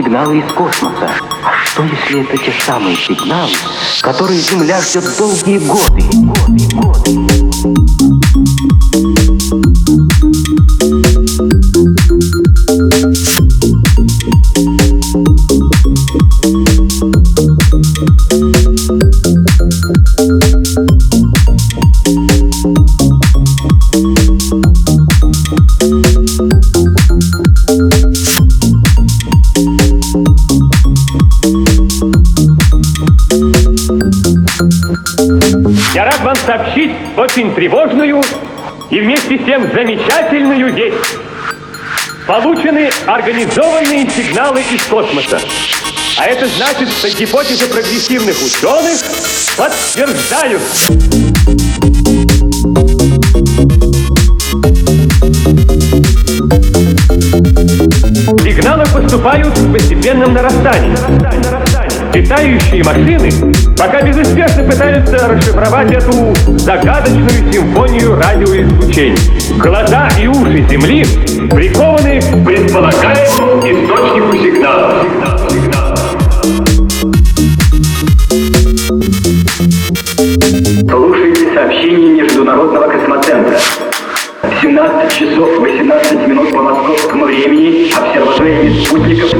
сигналы из космоса. А что, если это те самые сигналы, которые Земля ждет долгие годы? годы, годы? Я рад вам сообщить очень тревожную и вместе с тем замечательную весть. Получены организованные сигналы из космоса. А это значит, что гипотезы прогрессивных ученых подтверждают. Сигналы поступают в постепенном нарастании летающие машины пока безуспешно пытаются расшифровать эту загадочную симфонию радиоизлучений. Глаза и уши Земли прикованы к предполагаемому источнику сигнала. Слушайте сообщение Международного космодрома. 12 часов 18 минут по московскому времени обсерваториями спутников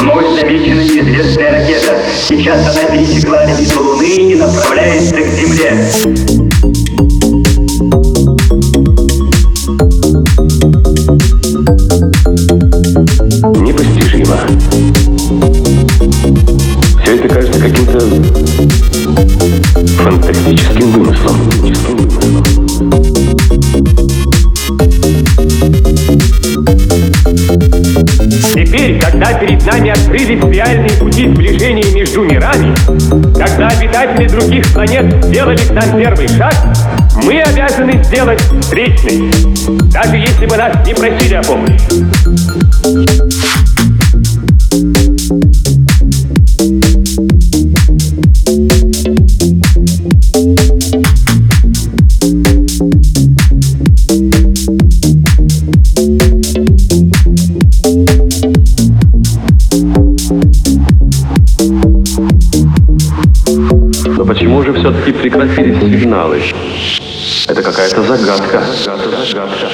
вновь замечена неизвестная ракета. Сейчас она пересекла орбиту Луны и направляется к Земле. Непостижимо. Все это кажется каким-то фантастическим вымыслом. Перед нами открылись реальные пути сближения между мирами, когда обитатели других планет сделали к нам первый шаг, мы обязаны сделать встречный, даже если бы нас не просили о помощи. Но почему же все-таки прекратились сигналы? Это какая-то загадка. Загадка, загадка.